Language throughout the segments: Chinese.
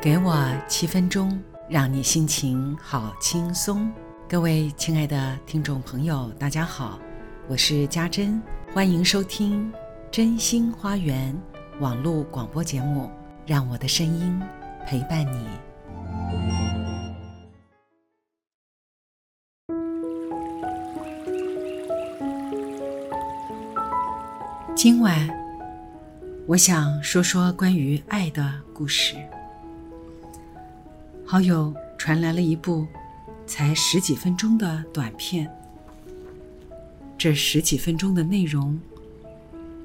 给我七分钟，让你心情好轻松。各位亲爱的听众朋友，大家好，我是家珍，欢迎收听《真心花园》网络广播节目，让我的声音陪伴你。今晚，我想说说关于爱的故事。好友传来了一部才十几分钟的短片，这十几分钟的内容，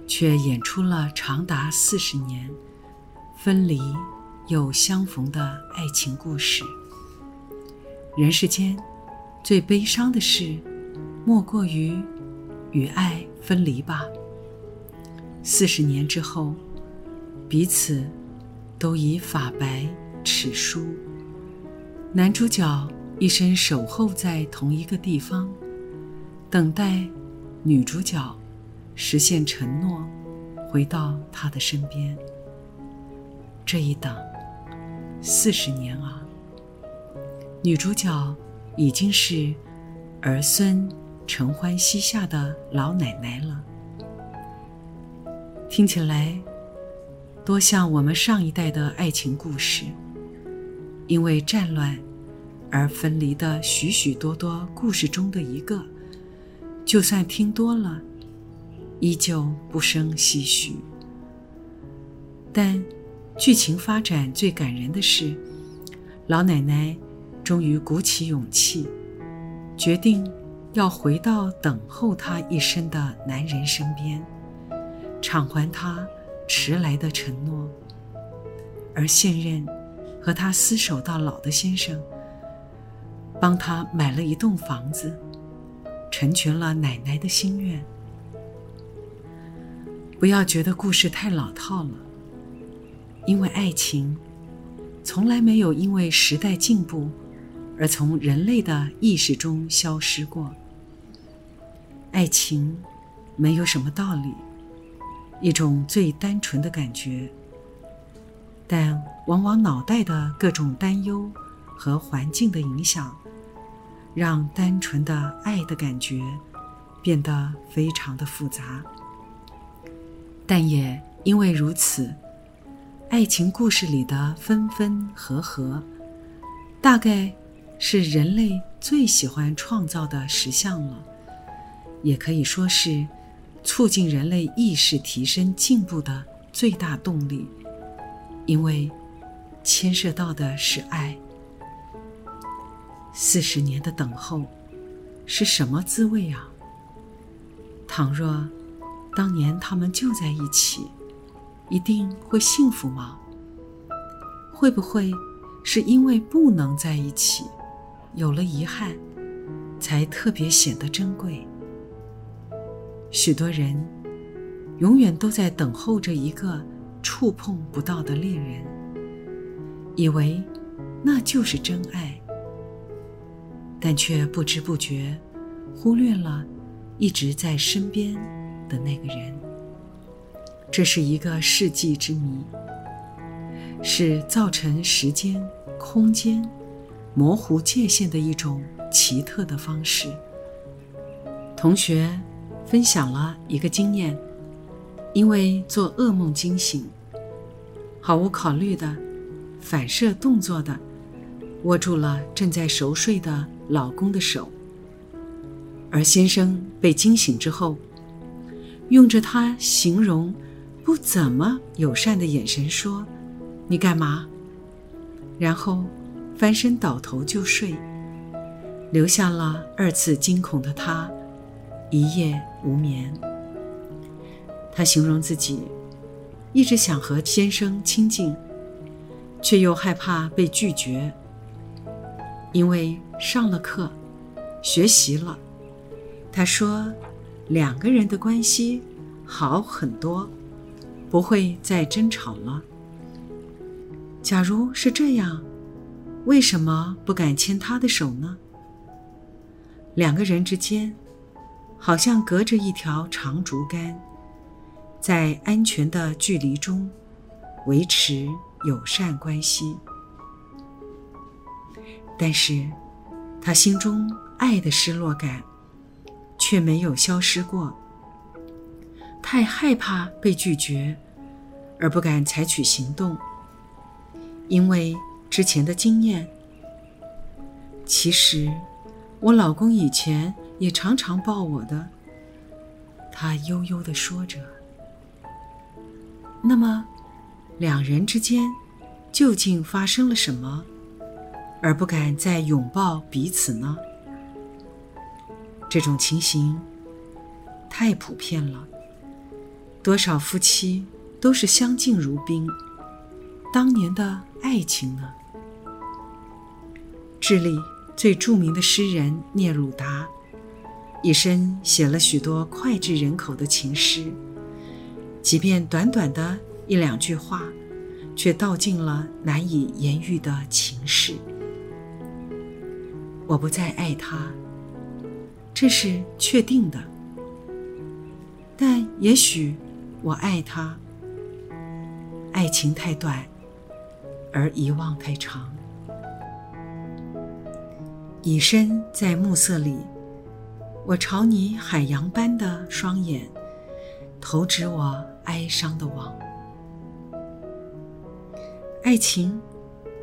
却演出了长达四十年分离又相逢的爱情故事。人世间最悲伤的事，莫过于与爱分离吧。四十年之后，彼此都已发白齿疏。男主角一生守候在同一个地方，等待女主角实现承诺，回到他的身边。这一等，四十年啊！女主角已经是儿孙承欢膝下的老奶奶了，听起来多像我们上一代的爱情故事。因为战乱而分离的许许多多故事中的一个，就算听多了，依旧不生唏嘘。但剧情发展最感人的是，老奶奶终于鼓起勇气，决定要回到等候她一生的男人身边，偿还他迟来的承诺，而现任。和他厮守到老的先生，帮他买了一栋房子，成全了奶奶的心愿。不要觉得故事太老套了，因为爱情从来没有因为时代进步而从人类的意识中消失过。爱情没有什么道理，一种最单纯的感觉。但往往脑袋的各种担忧和环境的影响，让单纯的爱的感觉变得非常的复杂。但也因为如此，爱情故事里的分分合合，大概是人类最喜欢创造的实相了，也可以说是促进人类意识提升进步的最大动力。因为牵涉到的是爱，四十年的等候是什么滋味啊？倘若当年他们就在一起，一定会幸福吗？会不会是因为不能在一起，有了遗憾，才特别显得珍贵？许多人永远都在等候着一个。触碰不到的恋人，以为那就是真爱，但却不知不觉忽略了一直在身边的那个人。这是一个世纪之谜，是造成时间、空间模糊界限的一种奇特的方式。同学分享了一个经验。因为做噩梦惊醒，毫无考虑的、反射动作的握住了正在熟睡的老公的手，而先生被惊醒之后，用着他形容不怎么友善的眼神说：“你干嘛？”然后翻身倒头就睡，留下了二次惊恐的他一夜无眠。她形容自己一直想和先生亲近，却又害怕被拒绝，因为上了课，学习了。她说，两个人的关系好很多，不会再争吵了。假如是这样，为什么不敢牵他的手呢？两个人之间，好像隔着一条长竹竿。在安全的距离中维持友善关系，但是，他心中爱的失落感却没有消失过。太害怕被拒绝，而不敢采取行动，因为之前的经验。其实，我老公以前也常常抱我的。他悠悠地说着。那么，两人之间究竟发生了什么，而不敢再拥抱彼此呢？这种情形太普遍了。多少夫妻都是相敬如宾，当年的爱情呢？智利最著名的诗人聂鲁达，一生写了许多脍炙人口的情诗，即便短短的一两句话，却道尽了难以言喻的情事。我不再爱他，这是确定的，但也许。我爱他，爱情太短，而遗忘太长。以身在暮色里，我朝你海洋般的双眼，投掷我哀伤的网。爱情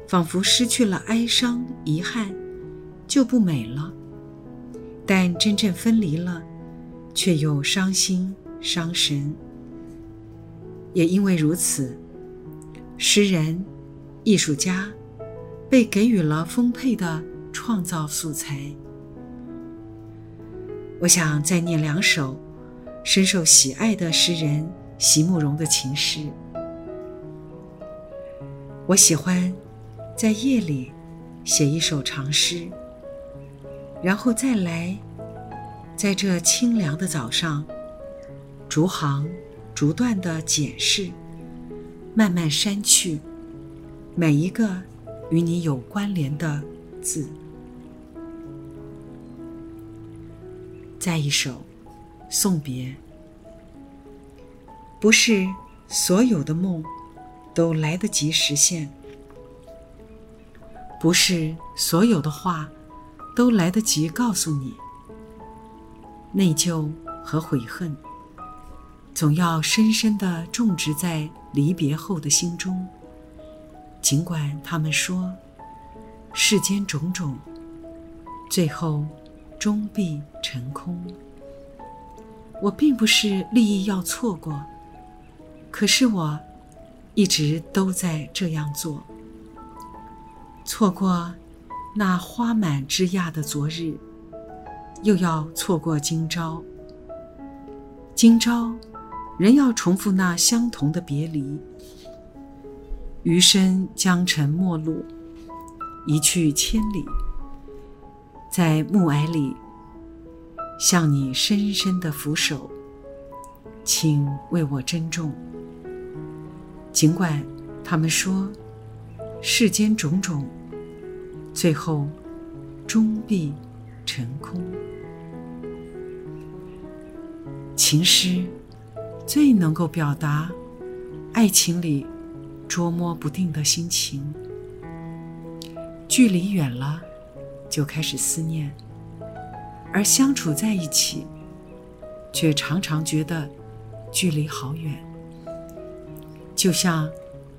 仿佛失去了哀伤、遗憾，就不美了；但真正分离了，却又伤心、伤神。也因为如此，诗人、艺术家被给予了丰沛的创造素材。我想再念两首深受喜爱的诗人席慕容的情诗。我喜欢在夜里写一首长诗，然后再来，在这清凉的早上，逐行。逐段的解释，慢慢删去每一个与你有关联的字。再一首送别，不是所有的梦都来得及实现，不是所有的话都来得及告诉你，内疚和悔恨。总要深深地种植在离别后的心中。尽管他们说，世间种种，最后终必成空。我并不是利益要错过，可是我一直都在这样做。错过那花满枝桠的昨日，又要错过今朝。今朝。仍要重复那相同的别离，余生将成陌路，一去千里，在暮霭里向你深深的俯首，请为我珍重。尽管他们说世间种种，最后终必成空。情诗。最能够表达爱情里捉摸不定的心情。距离远了，就开始思念；而相处在一起，却常常觉得距离好远。就像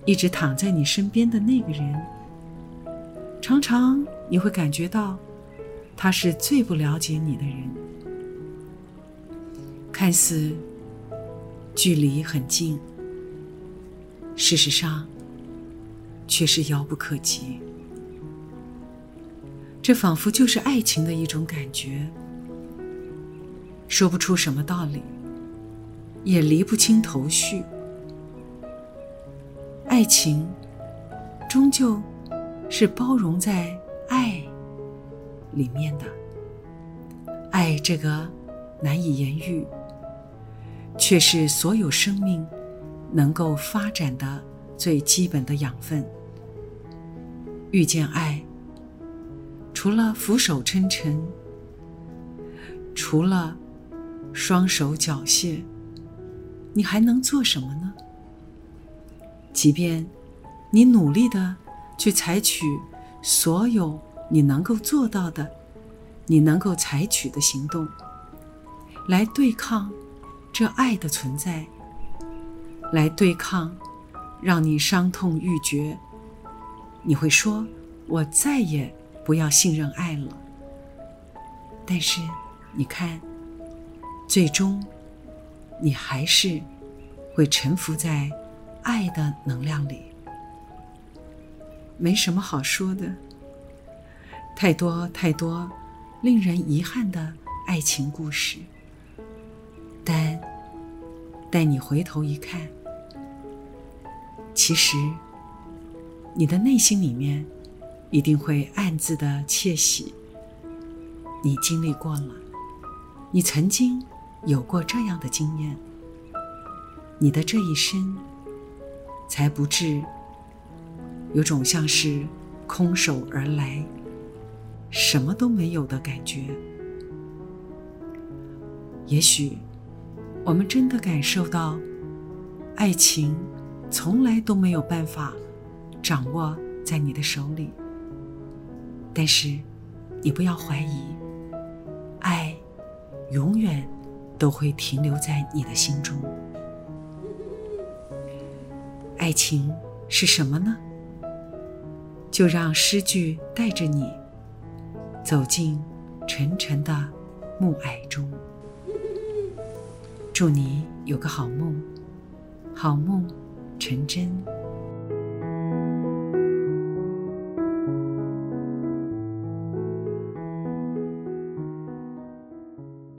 一直躺在你身边的那个人，常常你会感觉到他是最不了解你的人，看似。距离很近，事实上却是遥不可及。这仿佛就是爱情的一种感觉，说不出什么道理，也理不清头绪。爱情终究是包容在爱里面的，爱这个难以言喻。却是所有生命能够发展的最基本的养分。遇见爱，除了俯首称臣，除了双手缴械，你还能做什么呢？即便你努力的去采取所有你能够做到的，你能够采取的行动，来对抗这爱的存在，来对抗让你伤痛欲绝。你会说：“我再也不要信任爱了。”但是，你看，最终你还是会沉浮在爱的能量里。没什么好说的，太多太多令人遗憾的爱情故事。但待你回头一看，其实你的内心里面一定会暗自的窃喜。你经历过了，你曾经有过这样的经验，你的这一生才不至有种像是空手而来、什么都没有的感觉。也许我们真的感受到，爱情从来都没有办法掌握在你的手里，但是你不要怀疑。爱永远都会停留在你的心中。爱情是什么呢？就让诗句带着你走进沉沉的暮霭中。祝你有个好梦，好梦成真。